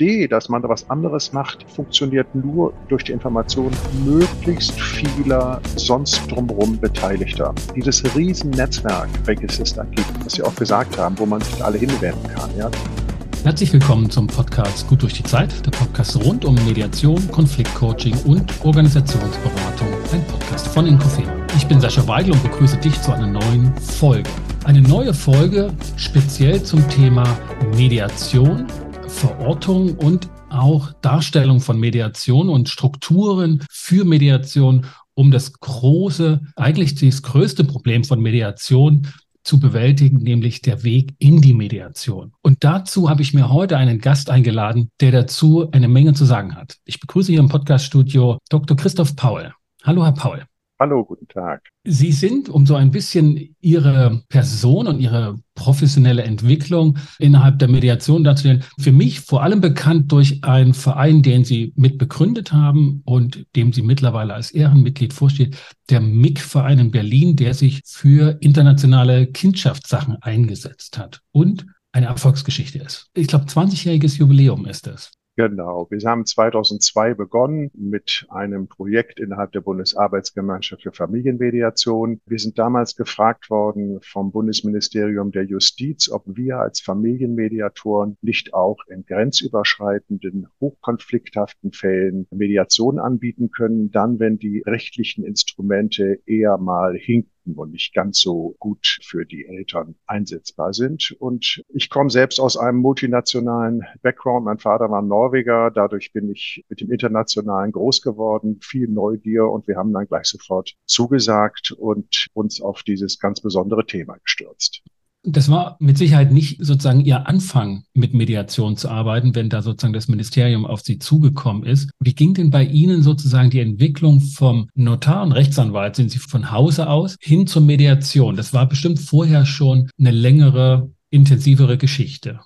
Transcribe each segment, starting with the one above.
Idee, dass man da was anderes macht, funktioniert nur durch die Information möglichst vieler sonst drumherum Beteiligter. Dieses Riesennetzwerk, welches es da gibt, was Sie auch gesagt haben, wo man sich alle hinwenden kann. Ja? Herzlich willkommen zum Podcast Gut durch die Zeit, der Podcast rund um Mediation, Konfliktcoaching und Organisationsberatung, ein Podcast von Inkofema. Ich bin Sascha Weigel und begrüße dich zu einer neuen Folge. Eine neue Folge speziell zum Thema Mediation, Verortung und auch Darstellung von Mediation und Strukturen für Mediation, um das große, eigentlich das größte Problem von Mediation zu bewältigen, nämlich der Weg in die Mediation. Und dazu habe ich mir heute einen Gast eingeladen, der dazu eine Menge zu sagen hat. Ich begrüße hier im Podcaststudio Dr. Christoph Paul. Hallo, Herr Paul. Hallo, guten Tag. Sie sind, um so ein bisschen Ihre Person und Ihre professionelle Entwicklung innerhalb der Mediation darzustellen, für mich vor allem bekannt durch einen Verein, den Sie mitbegründet haben und dem Sie mittlerweile als Ehrenmitglied vorsteht, der MIG-Verein in Berlin, der sich für internationale Kindschaftssachen eingesetzt hat und eine Erfolgsgeschichte ist. Ich glaube, 20-jähriges Jubiläum ist es. Genau. Wir haben 2002 begonnen mit einem Projekt innerhalb der Bundesarbeitsgemeinschaft für Familienmediation. Wir sind damals gefragt worden vom Bundesministerium der Justiz, ob wir als Familienmediatoren nicht auch in grenzüberschreitenden, hochkonflikthaften Fällen Mediation anbieten können, dann, wenn die rechtlichen Instrumente eher mal hinken und nicht ganz so gut für die Eltern einsetzbar sind. Und ich komme selbst aus einem multinationalen Background. Mein Vater war Norweger. Dadurch bin ich mit dem Internationalen groß geworden, viel Neugier und wir haben dann gleich sofort zugesagt und uns auf dieses ganz besondere Thema gestürzt. Das war mit Sicherheit nicht sozusagen Ihr Anfang, mit Mediation zu arbeiten, wenn da sozusagen das Ministerium auf Sie zugekommen ist. Wie ging denn bei Ihnen sozusagen die Entwicklung vom Notar und Rechtsanwalt, sind Sie von Hause aus, hin zur Mediation? Das war bestimmt vorher schon eine längere, intensivere Geschichte.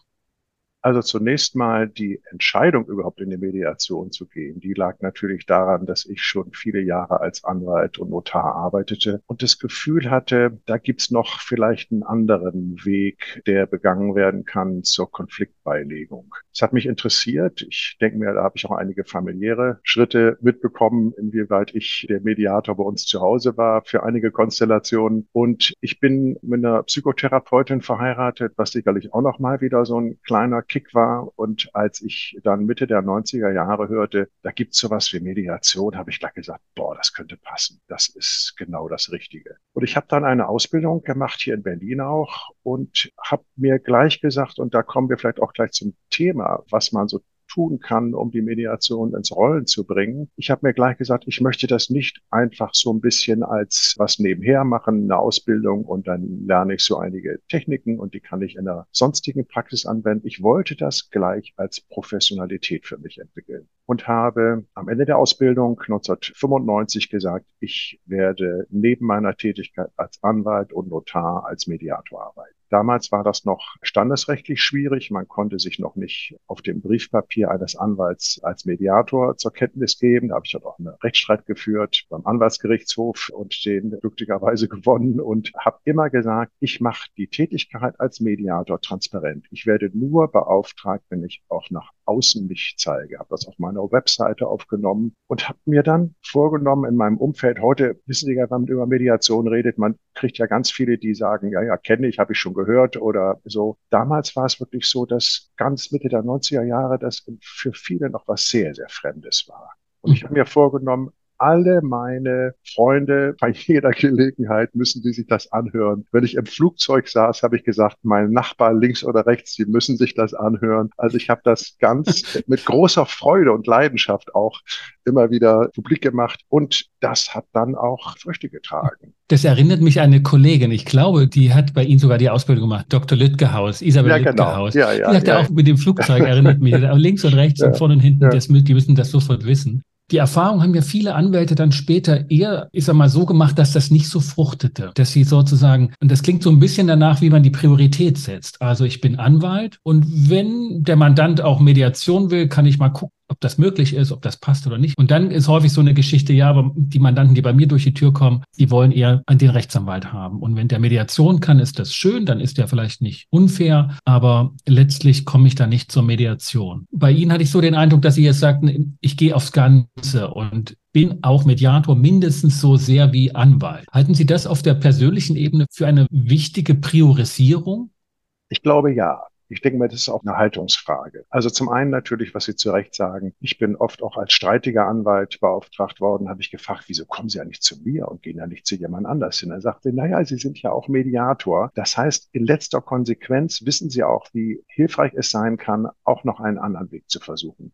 Also zunächst mal die Entscheidung, überhaupt in die Mediation zu gehen, die lag natürlich daran, dass ich schon viele Jahre als Anwalt und Notar arbeitete und das Gefühl hatte, da gibt's noch vielleicht einen anderen Weg, der begangen werden kann zur Konfliktbeilegung. Es hat mich interessiert. Ich denke mir, da habe ich auch einige familiäre Schritte mitbekommen, inwieweit ich der Mediator bei uns zu Hause war für einige Konstellationen. Und ich bin mit einer Psychotherapeutin verheiratet, was sicherlich auch noch mal wieder so ein kleiner Kick war. Und als ich dann Mitte der 90er Jahre hörte, da gibt's sowas wie Mediation, habe ich gleich gesagt, boah, das könnte passen. Das ist genau das Richtige. Und ich habe dann eine Ausbildung gemacht hier in Berlin auch und habe mir gleich gesagt, und da kommen wir vielleicht auch gleich zum Thema, was man so tun kann, um die Mediation ins Rollen zu bringen. Ich habe mir gleich gesagt, ich möchte das nicht einfach so ein bisschen als was nebenher machen, eine Ausbildung und dann lerne ich so einige Techniken und die kann ich in der sonstigen Praxis anwenden. Ich wollte das gleich als Professionalität für mich entwickeln und habe am Ende der Ausbildung 1995 gesagt, ich werde neben meiner Tätigkeit als Anwalt und Notar als Mediator arbeiten. Damals war das noch standesrechtlich schwierig. Man konnte sich noch nicht auf dem Briefpapier eines Anwalts als Mediator zur Kenntnis geben. Da habe ich dann auch einen Rechtsstreit geführt beim Anwaltsgerichtshof und den glücklicherweise gewonnen und habe immer gesagt, ich mache die Tätigkeit als Mediator transparent. Ich werde nur beauftragt, wenn ich auch nach außen mich zeige. Habe das auf meiner Webseite aufgenommen und habe mir dann vorgenommen in meinem Umfeld, heute wissen Sie ja, wenn man über Mediation redet, man kriegt ja ganz viele, die sagen, ja, ja, kenne ich, habe ich schon gehört gehört oder so. Damals war es wirklich so, dass ganz Mitte der 90er Jahre das für viele noch was sehr, sehr Fremdes war. Und ich habe mir vorgenommen, alle meine Freunde bei jeder Gelegenheit müssen die sich das anhören. Wenn ich im Flugzeug saß, habe ich gesagt, mein Nachbar links oder rechts, die müssen sich das anhören. Also ich habe das ganz mit großer Freude und Leidenschaft auch immer wieder publik gemacht und das hat dann auch Früchte getragen. Das erinnert mich an eine Kollegin, ich glaube, die hat bei Ihnen sogar die Ausbildung gemacht, Dr. Lütgehaus, Isabel ja, genau. Lütgehaus. Ja, ja, die sagte ja. auch mit dem Flugzeug, erinnert mich, links und rechts und vorne und hinten, das, die müssen das sofort wissen. Die Erfahrung haben ja viele Anwälte dann später eher, ich sag mal, so gemacht, dass das nicht so fruchtete. Dass sie sozusagen, und das klingt so ein bisschen danach, wie man die Priorität setzt. Also ich bin Anwalt und wenn der Mandant auch Mediation will, kann ich mal gucken, ob das möglich ist, ob das passt oder nicht. Und dann ist häufig so eine Geschichte, ja, aber die Mandanten, die bei mir durch die Tür kommen, die wollen eher den Rechtsanwalt haben. Und wenn der Mediation kann, ist das schön, dann ist der vielleicht nicht unfair, aber letztlich komme ich da nicht zur Mediation. Bei Ihnen hatte ich so den Eindruck, dass Sie jetzt sagten, ich gehe aufs Ganze und bin auch Mediator mindestens so sehr wie Anwalt. Halten Sie das auf der persönlichen Ebene für eine wichtige Priorisierung? Ich glaube ja. Ich denke mir, das ist auch eine Haltungsfrage. Also zum einen natürlich, was Sie zu Recht sagen. Ich bin oft auch als streitiger Anwalt beauftragt worden, habe ich gefragt, wieso kommen Sie ja nicht zu mir und gehen ja nicht zu jemand anders hin? Er sagte, naja, Sie sind ja auch Mediator. Das heißt, in letzter Konsequenz wissen Sie auch, wie hilfreich es sein kann, auch noch einen anderen Weg zu versuchen.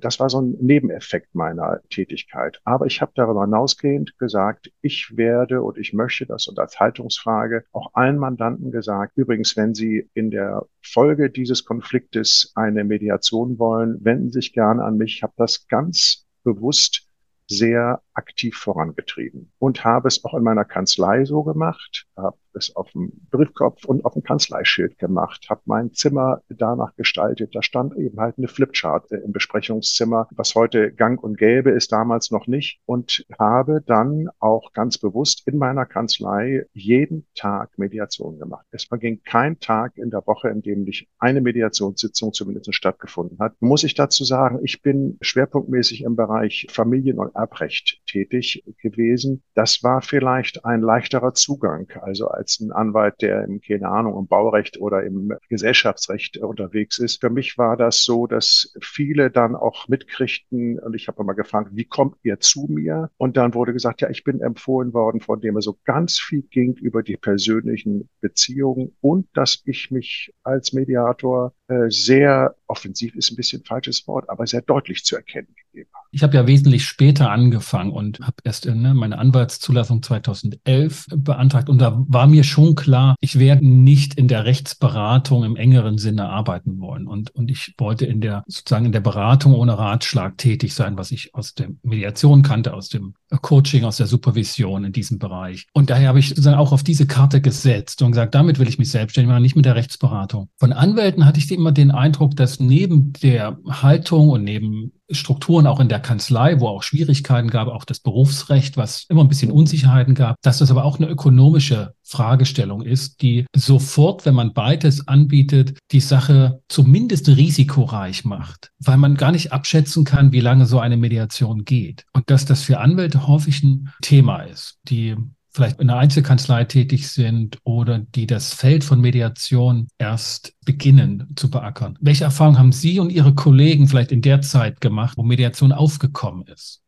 Das war so ein Nebeneffekt meiner Tätigkeit. Aber ich habe darüber hinausgehend gesagt, ich werde und ich möchte das und als Haltungsfrage auch allen Mandanten gesagt, übrigens, wenn Sie in der Folge dieses Konfliktes eine Mediation wollen, wenden sich gerne an mich. Ich habe das ganz bewusst sehr aktiv vorangetrieben und habe es auch in meiner Kanzlei so gemacht, habe es auf dem Briefkopf und auf dem Kanzleischild gemacht, habe mein Zimmer danach gestaltet. Da stand eben halt eine Flipchart im Besprechungszimmer, was heute gang und gäbe ist, damals noch nicht. Und habe dann auch ganz bewusst in meiner Kanzlei jeden Tag Mediation gemacht. Es verging kein Tag in der Woche, in dem nicht eine Mediationssitzung zumindest stattgefunden hat. Muss ich dazu sagen, ich bin schwerpunktmäßig im Bereich Familien- und Erbrecht tätig gewesen. Das war vielleicht ein leichterer Zugang. Also als ein Anwalt, der im, keine Ahnung, im Baurecht oder im Gesellschaftsrecht unterwegs ist. Für mich war das so, dass viele dann auch mitkriegten und ich habe immer gefragt, wie kommt ihr zu mir? Und dann wurde gesagt, ja, ich bin empfohlen worden, von dem es so ganz viel ging über die persönlichen Beziehungen und dass ich mich als Mediator sehr offensiv ist ein bisschen falsches Wort, aber sehr deutlich zu erkennen gegeben. Ich habe ja wesentlich später angefangen und habe erst ne, meine Anwaltszulassung 2011 beantragt. Und da war mir schon klar, ich werde nicht in der Rechtsberatung im engeren Sinne arbeiten wollen. Und, und ich wollte in der sozusagen in der Beratung ohne Ratschlag tätig sein, was ich aus der Mediation kannte, aus dem Coaching, aus der Supervision in diesem Bereich. Und daher habe ich sozusagen auch auf diese Karte gesetzt und gesagt, damit will ich mich selbstständig machen, nicht mit der Rechtsberatung. Von Anwälten hatte ich immer den Eindruck, dass neben der Haltung und neben Strukturen auch in der Kanzlei, wo auch Schwierigkeiten gab, auch das Berufsrecht, was immer ein bisschen Unsicherheiten gab, dass das aber auch eine ökonomische Fragestellung ist, die sofort, wenn man beides anbietet, die Sache zumindest risikoreich macht, weil man gar nicht abschätzen kann, wie lange so eine Mediation geht. Und dass das für Anwälte häufig ein Thema ist, die vielleicht in einer Einzelkanzlei tätig sind oder die das Feld von Mediation erst beginnen zu beackern. Welche Erfahrungen haben Sie und Ihre Kollegen vielleicht in der Zeit gemacht, wo Mediation aufgekommen ist?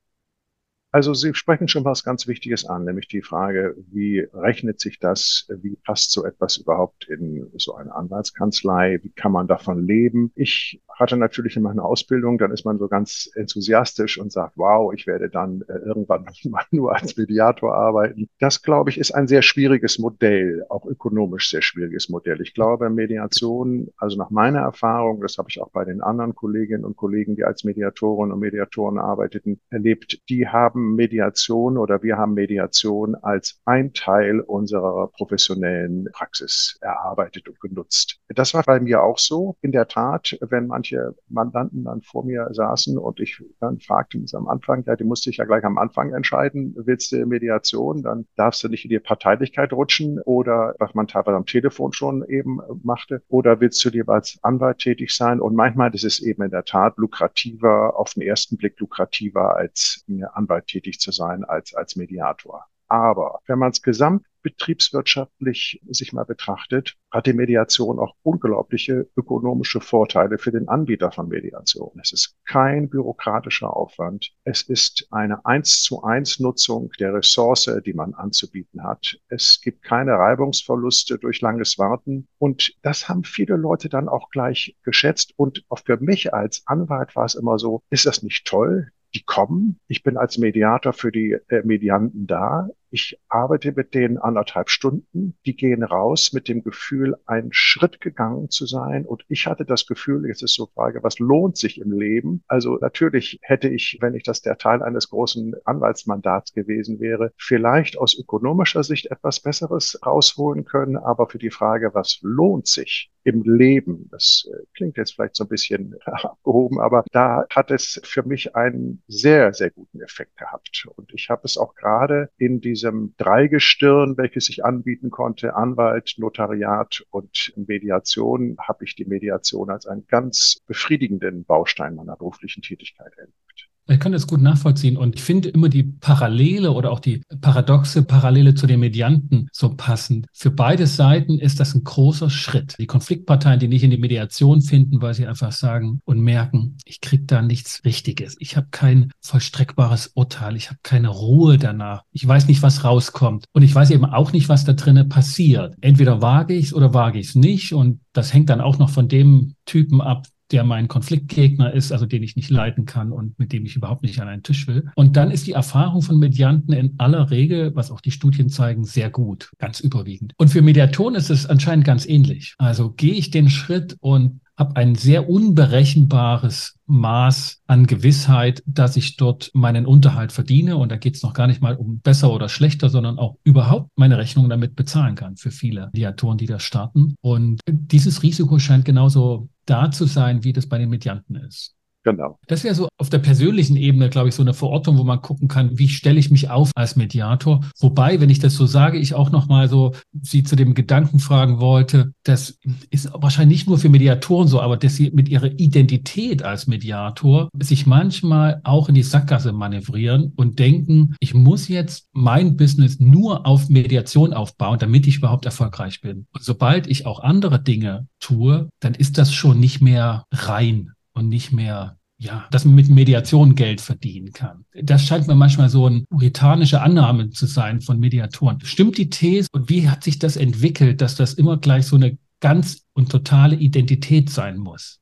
Also Sie sprechen schon was ganz Wichtiges an, nämlich die Frage, wie rechnet sich das, wie passt so etwas überhaupt in so eine Anwaltskanzlei, wie kann man davon leben? Ich hatte natürlich immer eine Ausbildung, dann ist man so ganz enthusiastisch und sagt, wow, ich werde dann äh, irgendwann mal nur als Mediator arbeiten. Das, glaube ich, ist ein sehr schwieriges Modell, auch ökonomisch sehr schwieriges Modell. Ich glaube, Mediation, also nach meiner Erfahrung, das habe ich auch bei den anderen Kolleginnen und Kollegen, die als Mediatoren und Mediatoren arbeiteten, erlebt, die haben Mediation oder wir haben Mediation als ein Teil unserer professionellen Praxis erarbeitet und genutzt. Das war bei mir auch so. In der Tat, wenn man manche Mandanten dann vor mir saßen und ich dann fragte mich am Anfang, ja, die musste ich ja gleich am Anfang entscheiden, willst du Mediation, dann darfst du nicht in die Parteilichkeit rutschen oder was man teilweise am Telefon schon eben machte, oder willst du lieber als Anwalt tätig sein? Und manchmal ist es eben in der Tat lukrativer, auf den ersten Blick lukrativer, als Anwalt tätig zu sein, als als Mediator. Aber wenn man es gesamtbetriebswirtschaftlich sich mal betrachtet, hat die Mediation auch unglaubliche ökonomische Vorteile für den Anbieter von Mediation. Es ist kein bürokratischer Aufwand. Es ist eine eins zu eins Nutzung der Ressource, die man anzubieten hat. Es gibt keine Reibungsverluste durch langes Warten. Und das haben viele Leute dann auch gleich geschätzt. Und auch für mich als Anwalt war es immer so, ist das nicht toll? Die kommen. Ich bin als Mediator für die äh, Medianten da. Ich arbeite mit denen anderthalb Stunden. Die gehen raus mit dem Gefühl, einen Schritt gegangen zu sein. Und ich hatte das Gefühl, jetzt ist so Frage, was lohnt sich im Leben? Also natürlich hätte ich, wenn ich das der Teil eines großen Anwaltsmandats gewesen wäre, vielleicht aus ökonomischer Sicht etwas Besseres rausholen können. Aber für die Frage, was lohnt sich? Im Leben. Das äh, klingt jetzt vielleicht so ein bisschen abgehoben, aber da hat es für mich einen sehr, sehr guten Effekt gehabt. Und ich habe es auch gerade in diesem Dreigestirn, welches ich anbieten konnte, Anwalt, Notariat und Mediation, habe ich die Mediation als einen ganz befriedigenden Baustein meiner beruflichen Tätigkeit erlebt. Ich kann das gut nachvollziehen und ich finde immer die Parallele oder auch die paradoxe Parallele zu den Medianten so passend. Für beide Seiten ist das ein großer Schritt. Die Konfliktparteien, die nicht in die Mediation finden, weil sie einfach sagen und merken, ich kriege da nichts Richtiges. Ich habe kein vollstreckbares Urteil. Ich habe keine Ruhe danach. Ich weiß nicht, was rauskommt. Und ich weiß eben auch nicht, was da drinnen passiert. Entweder wage ich es oder wage ich es nicht. Und das hängt dann auch noch von dem Typen ab, der mein Konfliktgegner ist, also den ich nicht leiten kann und mit dem ich überhaupt nicht an einen Tisch will. Und dann ist die Erfahrung von Medianten in aller Regel, was auch die Studien zeigen, sehr gut, ganz überwiegend. Und für Mediatoren ist es anscheinend ganz ähnlich. Also gehe ich den Schritt und habe ein sehr unberechenbares Maß an Gewissheit, dass ich dort meinen Unterhalt verdiene. Und da geht es noch gar nicht mal um besser oder schlechter, sondern auch überhaupt meine Rechnung damit bezahlen kann für viele Mediatoren, die das starten. Und dieses Risiko scheint genauso da zu sein, wie das bei den Medianten ist. Genau. Das wäre so auf der persönlichen Ebene, glaube ich, so eine Verortung, wo man gucken kann, wie stelle ich mich auf als Mediator. Wobei, wenn ich das so sage, ich auch nochmal so Sie zu dem Gedanken fragen wollte, das ist wahrscheinlich nicht nur für Mediatoren so, aber dass Sie mit Ihrer Identität als Mediator sich manchmal auch in die Sackgasse manövrieren und denken, ich muss jetzt mein Business nur auf Mediation aufbauen, damit ich überhaupt erfolgreich bin. Und sobald ich auch andere Dinge tue, dann ist das schon nicht mehr rein und nicht mehr ja, dass man mit Mediation Geld verdienen kann. Das scheint mir manchmal so eine puritanische Annahme zu sein von Mediatoren. Stimmt die These und wie hat sich das entwickelt, dass das immer gleich so eine ganz und totale Identität sein muss?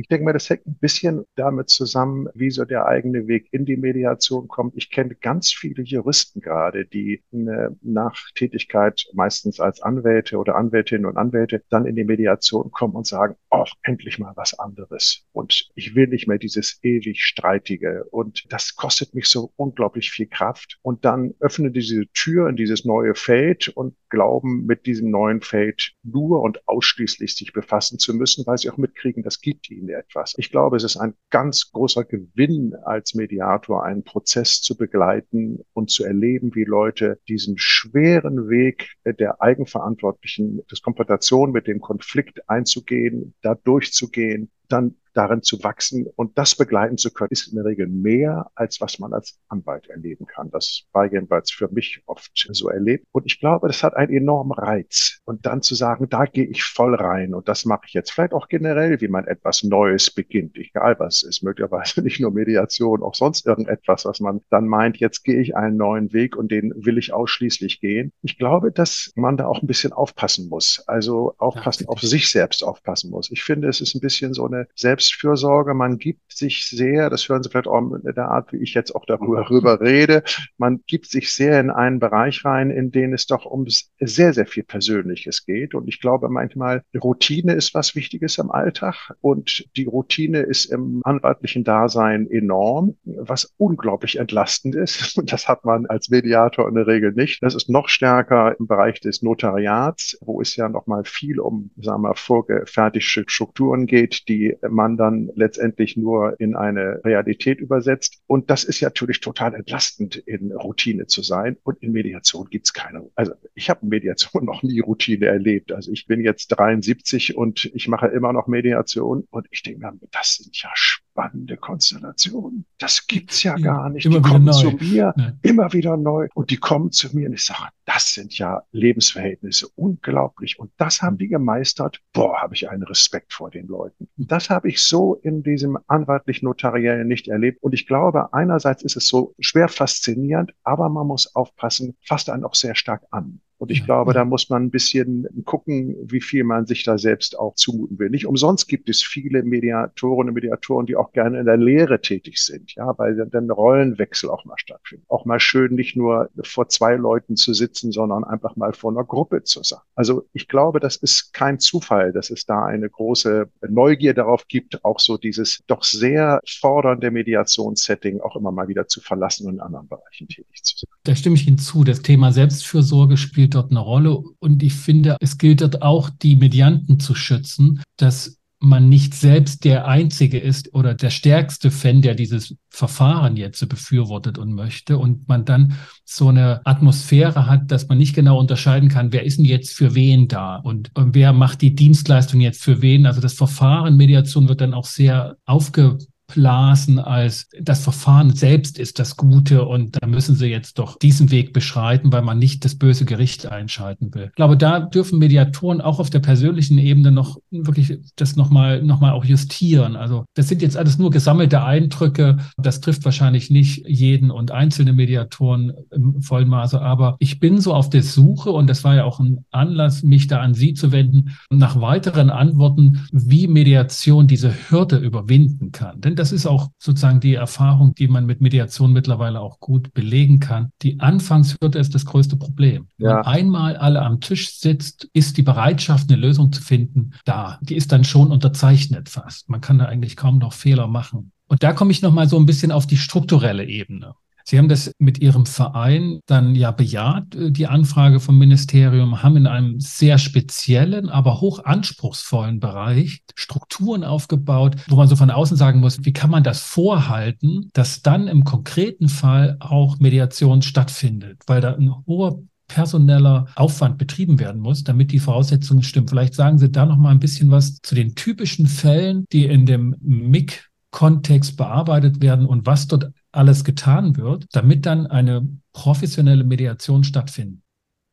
Ich denke mal, das hängt ein bisschen damit zusammen, wie so der eigene Weg in die Mediation kommt. Ich kenne ganz viele Juristen gerade, die nach Tätigkeit meistens als Anwälte oder Anwältinnen und Anwälte dann in die Mediation kommen und sagen, oh, endlich mal was anderes. Und ich will nicht mehr dieses ewig Streitige. Und das kostet mich so unglaublich viel Kraft. Und dann öffnen diese Tür in dieses neue Feld und glauben, mit diesem neuen Feld nur und ausschließlich sich befassen zu müssen, weil sie auch mitkriegen, das gibt ihnen etwas. Ich glaube, es ist ein ganz großer Gewinn als Mediator, einen Prozess zu begleiten und zu erleben, wie Leute diesen schweren Weg der Eigenverantwortlichen, des Konfrontation mit dem Konflikt einzugehen, da durchzugehen, dann darin zu wachsen und das begleiten zu können, ist in der Regel mehr, als was man als Anwalt erleben kann. Das war jedenfalls für mich oft so erlebt. Und ich glaube, das hat einen enormen Reiz. Und dann zu sagen, da gehe ich voll rein und das mache ich jetzt vielleicht auch generell, wie man etwas Neues beginnt, egal was es ist, möglicherweise nicht nur Mediation, auch sonst irgendetwas, was man dann meint, jetzt gehe ich einen neuen Weg und den will ich ausschließlich gehen. Ich glaube, dass man da auch ein bisschen aufpassen muss. Also aufpassen, auf sich selbst aufpassen muss. Ich finde, es ist ein bisschen so eine Selbst Selbstfürsorge. Man gibt sich sehr, das hören Sie vielleicht auch in der Art, wie ich jetzt auch darüber, rede, man gibt sich sehr in einen Bereich rein, in den es doch um sehr, sehr viel Persönliches geht. Und ich glaube manchmal, Routine ist was Wichtiges im Alltag und die Routine ist im anwaltlichen Dasein enorm, was unglaublich entlastend ist. Und das hat man als Mediator in der Regel nicht. Das ist noch stärker im Bereich des Notariats, wo es ja noch mal viel um, sagen wir, vorgefertigte Strukturen geht, die man man dann letztendlich nur in eine Realität übersetzt. Und das ist natürlich total entlastend, in Routine zu sein. Und in Mediation gibt's keine. Also ich habe Mediation noch nie Routine erlebt. Also ich bin jetzt 73 und ich mache immer noch Mediation. Und ich denke mir, das sind ja spannende Konstellationen. Das gibt's ja gar nicht. Immer die kommen neu. zu mir, ja. immer wieder neu. Und die kommen zu mir und ich sage, das sind ja Lebensverhältnisse, unglaublich. Und das haben die gemeistert. Boah, habe ich einen Respekt vor den Leuten. Das habe ich so in diesem anwaltlich-notariellen nicht erlebt. Und ich glaube, einerseits ist es so schwer faszinierend, aber man muss aufpassen, fasst einen auch sehr stark an. Und ich glaube, da muss man ein bisschen gucken, wie viel man sich da selbst auch zumuten will. Nicht umsonst gibt es viele Mediatorinnen und Mediatoren, die auch gerne in der Lehre tätig sind, ja, weil dann Rollenwechsel auch mal stattfindet. Auch mal schön nicht nur vor zwei Leuten zu sitzen, sondern einfach mal vor einer Gruppe zu sein. Also ich glaube, das ist kein Zufall, dass es da eine große Neugier darauf gibt, auch so dieses doch sehr fordernde Mediationssetting auch immer mal wieder zu verlassen und in anderen Bereichen tätig zu sein. Da stimme ich hinzu. Das Thema Selbstfürsorge spielt spielt dort eine Rolle. Und ich finde, es gilt dort auch, die Medianten zu schützen, dass man nicht selbst der Einzige ist oder der stärkste Fan, der dieses Verfahren jetzt befürwortet und möchte und man dann so eine Atmosphäre hat, dass man nicht genau unterscheiden kann, wer ist denn jetzt für wen da und, und wer macht die Dienstleistung jetzt für wen. Also das Verfahren Mediation wird dann auch sehr aufge Blasen als das Verfahren selbst ist das Gute und da müssen sie jetzt doch diesen Weg beschreiten, weil man nicht das böse Gericht einschalten will. Ich glaube, da dürfen Mediatoren auch auf der persönlichen Ebene noch wirklich das nochmal noch mal auch justieren. Also das sind jetzt alles nur gesammelte Eindrücke. Das trifft wahrscheinlich nicht jeden und einzelne Mediatoren im vollen Maße, aber ich bin so auf der Suche und das war ja auch ein Anlass, mich da an Sie zu wenden, nach weiteren Antworten, wie Mediation diese Hürde überwinden kann. Denn das ist auch sozusagen die Erfahrung, die man mit Mediation mittlerweile auch gut belegen kann. Die Anfangshürde ist das größte Problem. Ja. Wenn einmal alle am Tisch sitzt, ist die Bereitschaft, eine Lösung zu finden, da. Die ist dann schon unterzeichnet fast. Man kann da eigentlich kaum noch Fehler machen. Und da komme ich noch mal so ein bisschen auf die strukturelle Ebene. Sie haben das mit Ihrem Verein dann ja bejaht, äh, die Anfrage vom Ministerium, haben in einem sehr speziellen, aber hoch anspruchsvollen Bereich Strukturen aufgebaut, wo man so von außen sagen muss, wie kann man das vorhalten, dass dann im konkreten Fall auch Mediation stattfindet, weil da ein hoher personeller Aufwand betrieben werden muss, damit die Voraussetzungen stimmen. Vielleicht sagen Sie da noch mal ein bisschen was zu den typischen Fällen, die in dem MIG Kontext bearbeitet werden und was dort alles getan wird, damit dann eine professionelle Mediation stattfindet.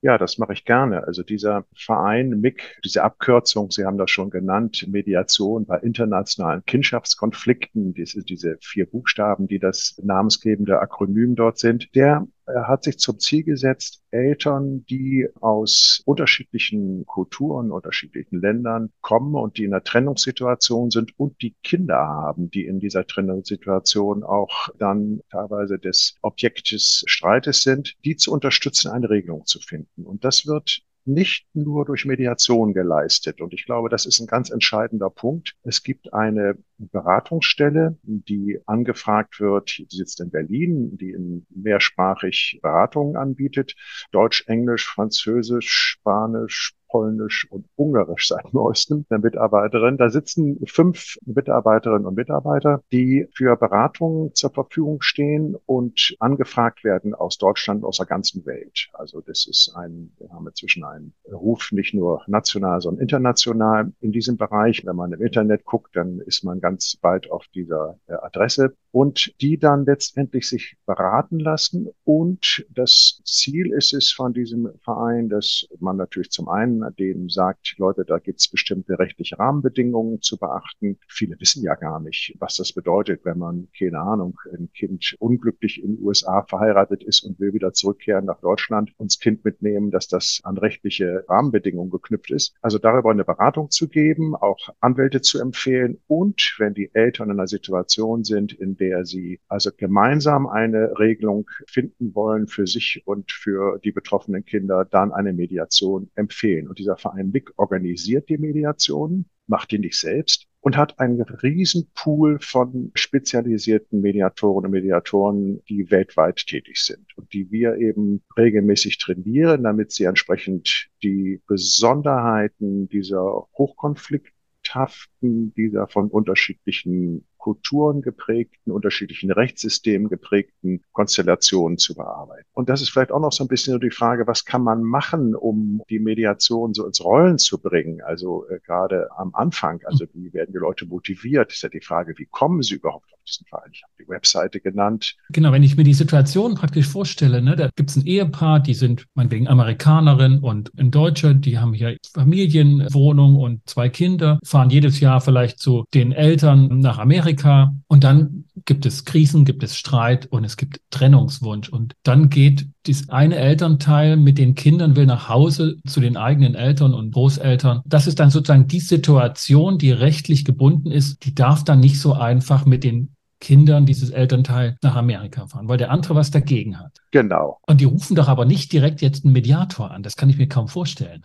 Ja, das mache ich gerne. Also dieser Verein MIG, diese Abkürzung, Sie haben das schon genannt, Mediation bei internationalen Kindschaftskonflikten, diese, diese vier Buchstaben, die das namensgebende Akronym dort sind, der er hat sich zum Ziel gesetzt, Eltern, die aus unterschiedlichen Kulturen, unterschiedlichen Ländern kommen und die in einer Trennungssituation sind und die Kinder haben, die in dieser Trennungssituation auch dann teilweise des Objektes Streites sind, die zu unterstützen, eine Regelung zu finden. Und das wird nicht nur durch Mediation geleistet. Und ich glaube, das ist ein ganz entscheidender Punkt. Es gibt eine Beratungsstelle, die angefragt wird, die sitzt in Berlin, die in mehrsprachig Beratungen anbietet. Deutsch, Englisch, Französisch, Spanisch, Polnisch und Ungarisch seit neuestem der Mitarbeiterin. Da sitzen fünf Mitarbeiterinnen und Mitarbeiter, die für Beratungen zur Verfügung stehen und angefragt werden aus Deutschland, aus der ganzen Welt. Also das ist ein, wir haben inzwischen einen Ruf nicht nur national, sondern international in diesem Bereich. Wenn man im Internet guckt, dann ist man ganz bald auf dieser äh, Adresse und die dann letztendlich sich beraten lassen. Und das Ziel ist es von diesem Verein, dass man natürlich zum einen denen sagt, Leute, da gibt es bestimmte rechtliche Rahmenbedingungen zu beachten. Viele wissen ja gar nicht, was das bedeutet, wenn man, keine Ahnung, ein Kind unglücklich in den USA verheiratet ist und will wieder zurückkehren nach Deutschland und das Kind mitnehmen, dass das an rechtliche Rahmenbedingungen geknüpft ist. Also darüber eine Beratung zu geben, auch Anwälte zu empfehlen und wenn die Eltern in einer Situation sind, in der sie also gemeinsam eine Regelung finden wollen für sich und für die betroffenen Kinder, dann eine Mediation empfehlen. Und dieser Verein MIG organisiert die Mediation, macht die nicht selbst und hat einen riesen Pool von spezialisierten Mediatoren und Mediatoren, die weltweit tätig sind und die wir eben regelmäßig trainieren, damit sie entsprechend die Besonderheiten dieser Hochkonflikthaften, dieser von unterschiedlichen Kulturen geprägten, unterschiedlichen Rechtssystemen geprägten Konstellationen zu bearbeiten. Und das ist vielleicht auch noch so ein bisschen die Frage, was kann man machen, um die Mediation so ins Rollen zu bringen? Also äh, gerade am Anfang, also wie werden die Leute motiviert? Ist ja die Frage, wie kommen sie überhaupt auf diesen Verein? Ich habe die Webseite genannt. Genau, wenn ich mir die Situation praktisch vorstelle, ne, da gibt es ein Ehepaar, die sind meinetwegen Amerikanerin und ein Deutscher, die haben hier Familienwohnung und zwei Kinder, fahren jedes Jahr vielleicht zu den Eltern nach Amerika Amerika und dann gibt es Krisen, gibt es Streit und es gibt Trennungswunsch. Und dann geht das eine Elternteil mit den Kindern, will nach Hause zu den eigenen Eltern und Großeltern. Das ist dann sozusagen die Situation, die rechtlich gebunden ist. Die darf dann nicht so einfach mit den Kindern dieses Elternteil nach Amerika fahren, weil der andere was dagegen hat. Genau. Und die rufen doch aber nicht direkt jetzt einen Mediator an. Das kann ich mir kaum vorstellen.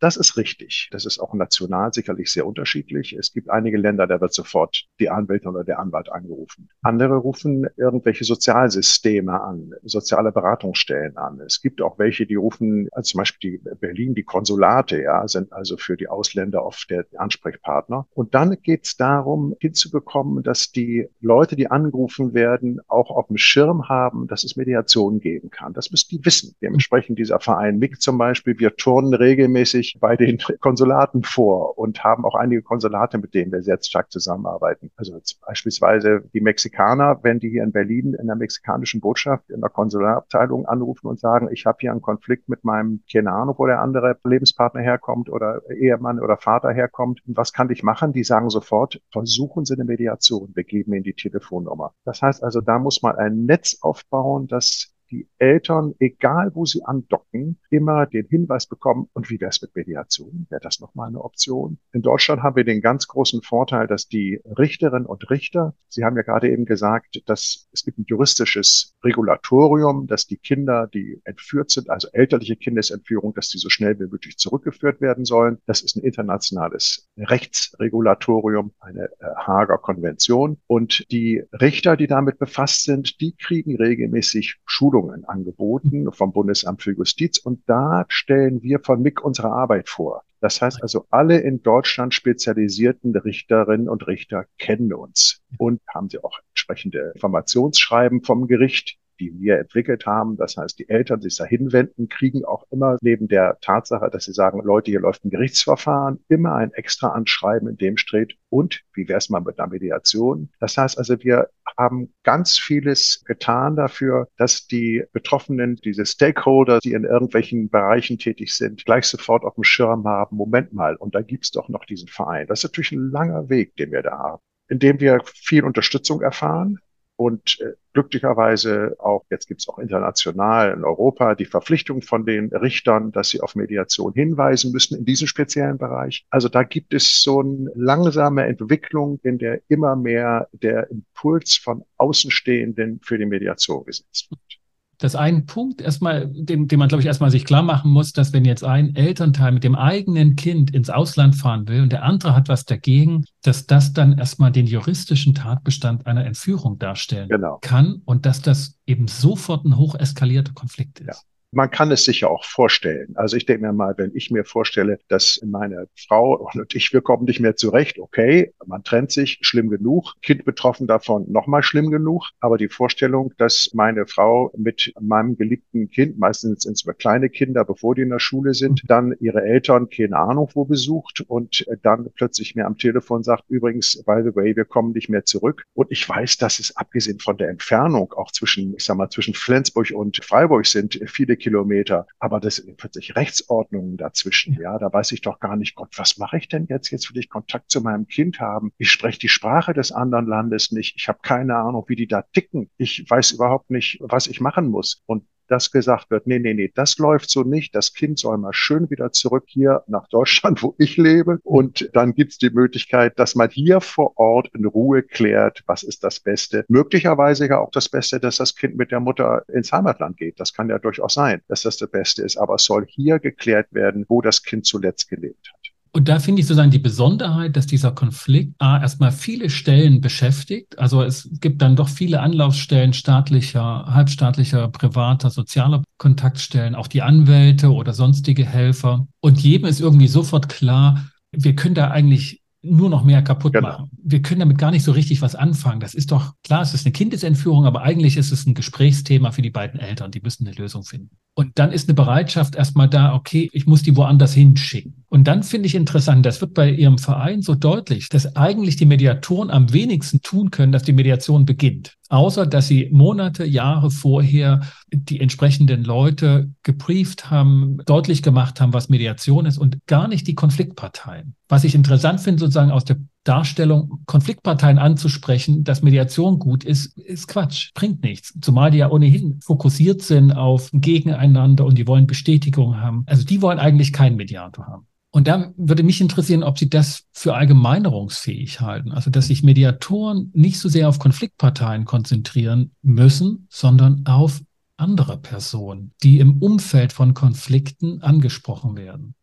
Das ist richtig. Das ist auch national sicherlich sehr unterschiedlich. Es gibt einige Länder, da wird sofort die Anwältin oder der Anwalt angerufen. Andere rufen irgendwelche Sozialsysteme an, soziale Beratungsstellen an. Es gibt auch welche, die rufen, also zum Beispiel die Berlin, die Konsulate, ja, sind also für die Ausländer oft der Ansprechpartner. Und dann geht es darum, hinzubekommen, dass die Leute, die angerufen werden, auch auf dem Schirm haben, dass es Mediation geben kann. Das müssen die wissen. Dementsprechend dieser Verein MIG zum Beispiel, wir turnen regelmäßig bei den Konsulaten vor und haben auch einige Konsulate, mit denen wir sehr stark zusammenarbeiten. Also beispielsweise die Mexikaner, wenn die hier in Berlin in der mexikanischen Botschaft in der Konsularabteilung anrufen und sagen, ich habe hier einen Konflikt mit meinem, Ahnung, wo der andere Lebenspartner herkommt oder Ehemann oder Vater herkommt, was kann ich machen? Die sagen sofort, versuchen Sie eine Mediation, wir geben Ihnen die Telefonnummer. Das heißt also, da muss man ein Netz aufbauen, das die Eltern, egal wo sie andocken, immer den Hinweis bekommen, und wie wäre es mit Mediation? Wäre das nochmal eine Option? In Deutschland haben wir den ganz großen Vorteil, dass die Richterinnen und Richter, Sie haben ja gerade eben gesagt, dass es gibt ein juristisches Regulatorium, dass die Kinder, die entführt sind, also elterliche Kindesentführung, dass die so schnell wie möglich zurückgeführt werden sollen. Das ist ein internationales Rechtsregulatorium, eine äh, Hager Konvention. Und die Richter, die damit befasst sind, die kriegen regelmäßig Schulungen Schulungen angeboten vom Bundesamt für Justiz und da stellen wir von MIG unsere Arbeit vor. Das heißt also, alle in Deutschland spezialisierten Richterinnen und Richter kennen uns und haben sie auch entsprechende Informationsschreiben vom Gericht die wir entwickelt haben. Das heißt, die Eltern, die sich da hinwenden, kriegen auch immer neben der Tatsache, dass sie sagen, Leute, hier läuft ein Gerichtsverfahren, immer ein extra Anschreiben, in dem steht, und wie wäre es mal mit einer Mediation? Das heißt also, wir haben ganz vieles getan dafür, dass die Betroffenen, diese Stakeholder, die in irgendwelchen Bereichen tätig sind, gleich sofort auf dem Schirm haben, Moment mal, und da gibt's doch noch diesen Verein. Das ist natürlich ein langer Weg, den wir da haben, indem wir viel Unterstützung erfahren, und äh, glücklicherweise auch, jetzt gibt es auch international in Europa die Verpflichtung von den Richtern, dass sie auf Mediation hinweisen müssen in diesem speziellen Bereich. Also da gibt es so eine langsame Entwicklung, in der immer mehr der Impuls von Außenstehenden für die Mediation gesetzt wird das ein Punkt erstmal, den, den man, glaube ich, erstmal sich klar machen muss, dass wenn jetzt ein Elternteil mit dem eigenen Kind ins Ausland fahren will und der andere hat was dagegen, dass das dann erstmal den juristischen Tatbestand einer Entführung darstellen genau. kann und dass das eben sofort ein hoch eskalierter Konflikt ist. Ja man kann es sich ja auch vorstellen. Also ich denke mir mal, wenn ich mir vorstelle, dass meine Frau und ich, wir kommen nicht mehr zurecht, okay, man trennt sich, schlimm genug, Kind betroffen davon, nochmal schlimm genug, aber die Vorstellung, dass meine Frau mit meinem geliebten Kind, meistens sind es immer kleine Kinder, bevor die in der Schule sind, dann ihre Eltern keine Ahnung wo besucht und dann plötzlich mir am Telefon sagt, übrigens, by the way, wir kommen nicht mehr zurück. Und ich weiß, dass es abgesehen von der Entfernung auch zwischen, ich sag mal, zwischen Flensburg und Freiburg sind viele Kilometer. Aber das sind plötzlich Rechtsordnungen dazwischen. Ja, da weiß ich doch gar nicht, Gott, was mache ich denn jetzt? Jetzt will ich Kontakt zu meinem Kind haben. Ich spreche die Sprache des anderen Landes nicht. Ich habe keine Ahnung, wie die da ticken. Ich weiß überhaupt nicht, was ich machen muss. Und dass gesagt wird, nee, nee, nee, das läuft so nicht. Das Kind soll mal schön wieder zurück hier nach Deutschland, wo ich lebe. Und dann gibt's die Möglichkeit, dass man hier vor Ort in Ruhe klärt, was ist das Beste. Möglicherweise ja auch das Beste, dass das Kind mit der Mutter ins Heimatland geht. Das kann ja durchaus sein, dass das das Beste ist. Aber es soll hier geklärt werden, wo das Kind zuletzt gelebt hat. Und da finde ich sozusagen die Besonderheit, dass dieser Konflikt A, erstmal viele Stellen beschäftigt. Also es gibt dann doch viele Anlaufstellen staatlicher, halbstaatlicher, privater, sozialer Kontaktstellen, auch die Anwälte oder sonstige Helfer. Und jedem ist irgendwie sofort klar, wir können da eigentlich nur noch mehr kaputt genau. machen. Wir können damit gar nicht so richtig was anfangen. Das ist doch klar, es ist eine Kindesentführung, aber eigentlich ist es ein Gesprächsthema für die beiden Eltern. Die müssen eine Lösung finden. Und dann ist eine Bereitschaft erstmal da, okay, ich muss die woanders hinschicken. Und dann finde ich interessant, das wird bei Ihrem Verein so deutlich, dass eigentlich die Mediatoren am wenigsten tun können, dass die Mediation beginnt. Außer, dass sie Monate, Jahre vorher die entsprechenden Leute gebrieft haben, deutlich gemacht haben, was Mediation ist und gar nicht die Konfliktparteien. Was ich interessant finde, sozusagen aus der Darstellung, Konfliktparteien anzusprechen, dass Mediation gut ist, ist Quatsch, bringt nichts. Zumal die ja ohnehin fokussiert sind auf Gegeneinander und die wollen Bestätigung haben. Also die wollen eigentlich keinen Mediator haben. Und da würde mich interessieren, ob Sie das für allgemeinerungsfähig halten. Also, dass sich Mediatoren nicht so sehr auf Konfliktparteien konzentrieren müssen, sondern auf andere Personen, die im Umfeld von Konflikten angesprochen werden.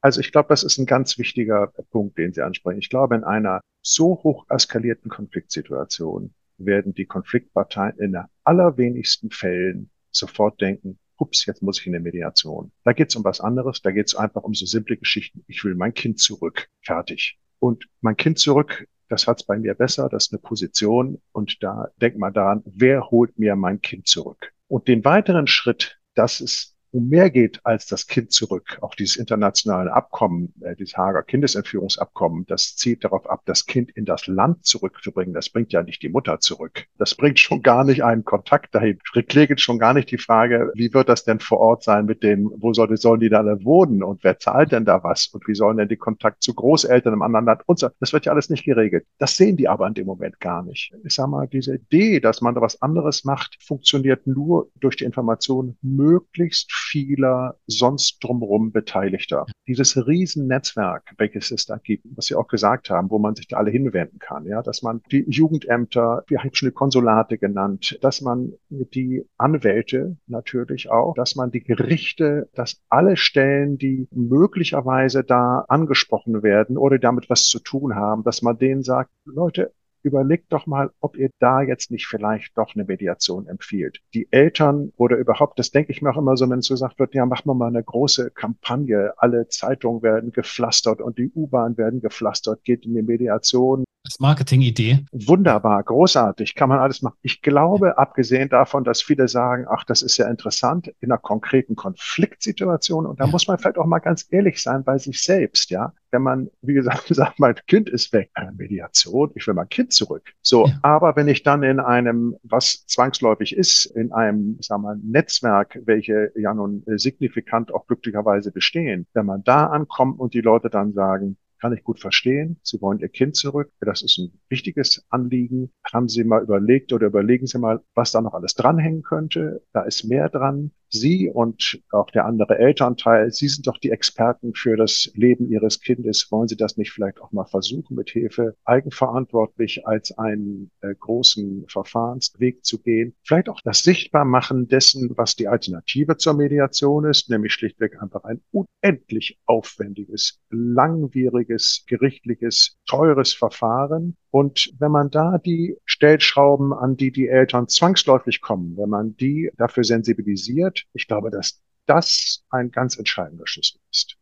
Also ich glaube, das ist ein ganz wichtiger Punkt, den Sie ansprechen. Ich glaube, in einer so hoch eskalierten Konfliktsituation werden die Konfliktparteien in allerwenigsten Fällen sofort denken, ups, jetzt muss ich in eine Mediation. Da geht es um was anderes, da geht es einfach um so simple Geschichten. Ich will mein Kind zurück. Fertig. Und mein Kind zurück, das hat's bei mir besser, das ist eine Position. Und da denkt man daran, wer holt mir mein Kind zurück? Und den weiteren Schritt, das ist um mehr geht als das Kind zurück. Auch dieses internationale Abkommen, äh, dieses Hager Kindesentführungsabkommen, das zielt darauf ab, das Kind in das Land zurückzubringen. Das bringt ja nicht die Mutter zurück. Das bringt schon gar nicht einen Kontakt dahin. Reklägt schon gar nicht die Frage, wie wird das denn vor Ort sein mit dem, wo sollte, sollen die da wohnen und wer zahlt denn da was und wie sollen denn die Kontakt zu Großeltern im anderen Land und so. Das wird ja alles nicht geregelt. Das sehen die aber in dem Moment gar nicht. Ich sag mal, diese Idee, dass man da was anderes macht, funktioniert nur durch die Information möglichst vieler sonst drumherum Beteiligter. Dieses Riesennetzwerk, welches es da gibt, was Sie auch gesagt haben, wo man sich da alle hinwenden kann, ja, dass man die Jugendämter, wir haben schon die Konsulate genannt, dass man die Anwälte natürlich auch, dass man die Gerichte, dass alle Stellen, die möglicherweise da angesprochen werden oder damit was zu tun haben, dass man denen sagt, Leute, überlegt doch mal, ob ihr da jetzt nicht vielleicht doch eine Mediation empfiehlt. Die Eltern oder überhaupt, das denke ich mir auch immer so, wenn es gesagt wird, ja, machen wir mal eine große Kampagne, alle Zeitungen werden gepflastert und die U-Bahn werden gepflastert, geht in die Mediation, als Marketingidee. Wunderbar, großartig, kann man alles machen. Ich glaube, abgesehen davon, dass viele sagen, ach, das ist ja interessant in einer konkreten Konfliktsituation. Und da ja. muss man vielleicht auch mal ganz ehrlich sein bei sich selbst, ja. Wenn man, wie gesagt, sagt, mein Kind ist weg, eine Mediation, ich will mein Kind zurück. So, ja. aber wenn ich dann in einem, was zwangsläufig ist, in einem, sagen wir mal, Netzwerk, welche ja nun signifikant auch glücklicherweise bestehen, wenn man da ankommt und die Leute dann sagen, kann ich gut verstehen. Sie wollen Ihr Kind zurück. Das ist ein wichtiges Anliegen. Haben Sie mal überlegt oder überlegen Sie mal, was da noch alles dranhängen könnte? Da ist mehr dran. Sie und auch der andere Elternteil, Sie sind doch die Experten für das Leben Ihres Kindes. Wollen Sie das nicht vielleicht auch mal versuchen, mit Hilfe eigenverantwortlich als einen äh, großen Verfahrensweg zu gehen? Vielleicht auch das Sichtbarmachen dessen, was die Alternative zur Mediation ist, nämlich schlichtweg einfach ein unendlich aufwendiges, langwieriges, gerichtliches, teures Verfahren. Und wenn man da die Stellschrauben, an die die Eltern zwangsläufig kommen, wenn man die dafür sensibilisiert, ich glaube, dass das ein ganz entscheidender Schlüssel ist.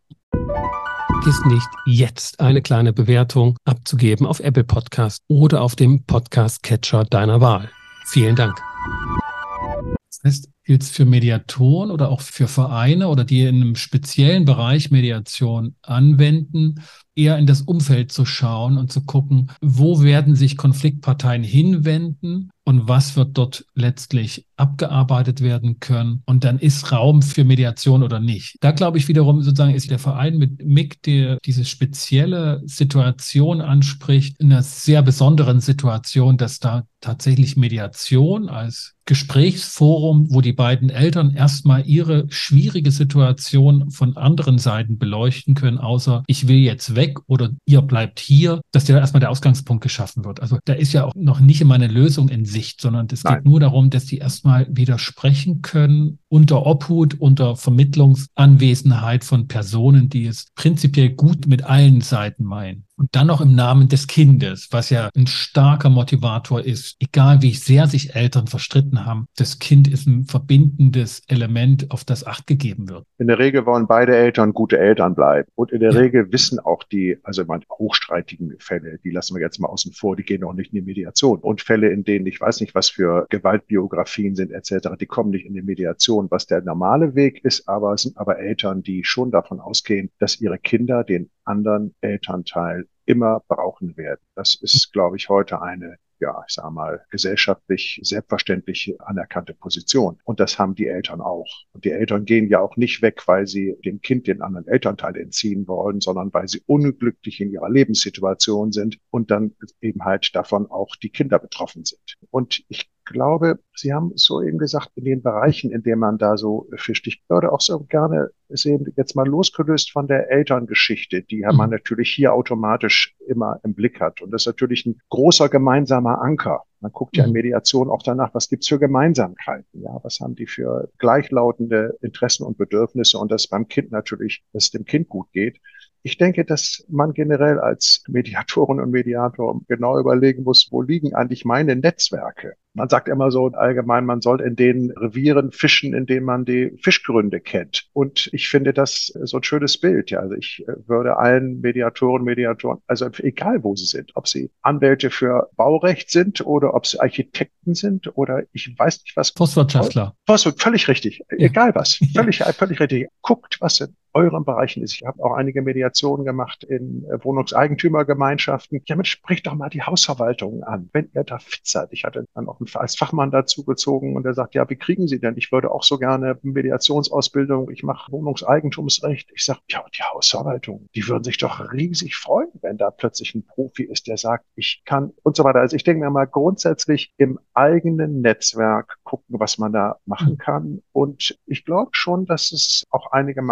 Vergiss nicht, jetzt eine kleine Bewertung abzugeben auf Apple Podcast oder auf dem Podcast-Catcher deiner Wahl. Vielen Dank. Das heißt, gilt es für Mediatoren oder auch für Vereine oder die in einem speziellen Bereich Mediation anwenden, eher in das Umfeld zu schauen und zu gucken, wo werden sich Konfliktparteien hinwenden und was wird dort letztlich abgearbeitet werden können. Und dann ist Raum für Mediation oder nicht. Da glaube ich wiederum sozusagen ist der Verein mit MIG, der diese spezielle Situation anspricht, in einer sehr besonderen Situation, dass da tatsächlich Mediation als Gesprächsforum, wo die beiden Eltern erstmal ihre schwierige Situation von anderen Seiten beleuchten können, außer ich will jetzt weg oder ihr bleibt hier, dass da erstmal der Ausgangspunkt geschaffen wird. Also da ist ja auch noch nicht immer eine Lösung in Sicht, sondern es geht nur darum, dass die erstmal widersprechen können unter Obhut, unter Vermittlungsanwesenheit von Personen, die es prinzipiell gut mit allen Seiten meinen. Und dann noch im Namen des Kindes, was ja ein starker Motivator ist. Egal wie sehr sich Eltern verstritten haben, das Kind ist ein verbindendes Element, auf das Acht gegeben wird. In der Regel wollen beide Eltern gute Eltern bleiben. Und in der ja. Regel wissen auch die, also man hochstreitigen Fälle, die lassen wir jetzt mal außen vor, die gehen auch nicht in die Mediation. Und Fälle, in denen ich weiß nicht, was für Gewaltbiografien sind etc., die kommen nicht in die Mediation, was der normale Weg ist, aber sind aber Eltern, die schon davon ausgehen, dass ihre Kinder den anderen Elternteil immer brauchen werden. Das ist, glaube ich, heute eine ja, ich sage mal, gesellschaftlich selbstverständlich anerkannte Position. Und das haben die Eltern auch. Und die Eltern gehen ja auch nicht weg, weil sie dem Kind den anderen Elternteil entziehen wollen, sondern weil sie unglücklich in ihrer Lebenssituation sind und dann eben halt davon auch die Kinder betroffen sind. Und ich glaube, Sie haben so eben gesagt, in den Bereichen, in denen man da so fischt. Ich würde auch so gerne sehen, jetzt mal losgelöst von der Elterngeschichte, die mhm. man natürlich hier automatisch immer im Blick hat. Und das ist natürlich ein großer gemeinsamer Anker. Man guckt ja in mhm. Mediation auch danach, was gibt's für Gemeinsamkeiten, ja, was haben die für gleichlautende Interessen und Bedürfnisse und das beim Kind natürlich, dass es dem Kind gut geht. Ich denke, dass man generell als Mediatorin und Mediator genau überlegen muss, wo liegen eigentlich meine Netzwerke? Man sagt immer so allgemein, man soll in den Revieren fischen, in denen man die Fischgründe kennt. Und ich finde das so ein schönes Bild. Ja, also ich äh, würde allen Mediatoren, Mediatoren, also egal wo sie sind, ob sie Anwälte für Baurecht sind oder ob sie Architekten sind oder ich weiß nicht was. Forstwirtschaftler. Forstwirtschaftler, völlig richtig. Ja. Egal was. Völlig, völlig richtig. Guckt, was in euren Bereichen ist. Ich habe auch einige Mediationen gemacht in äh, Wohnungseigentümergemeinschaften. Damit spricht doch mal die Hausverwaltung an, wenn ihr da fit seid. Ich hatte dann auch als Fachmann dazu gezogen und er sagt, ja, wie kriegen Sie denn? Ich würde auch so gerne Mediationsausbildung, ich mache Wohnungseigentumsrecht. Ich sage, ja, die Hausverwaltung, die würden sich doch riesig freuen, wenn da plötzlich ein Profi ist, der sagt, ich kann und so weiter. Also ich denke mir mal grundsätzlich im eigenen Netzwerk gucken, was man da machen mhm. kann. Und ich glaube schon, dass es auch einige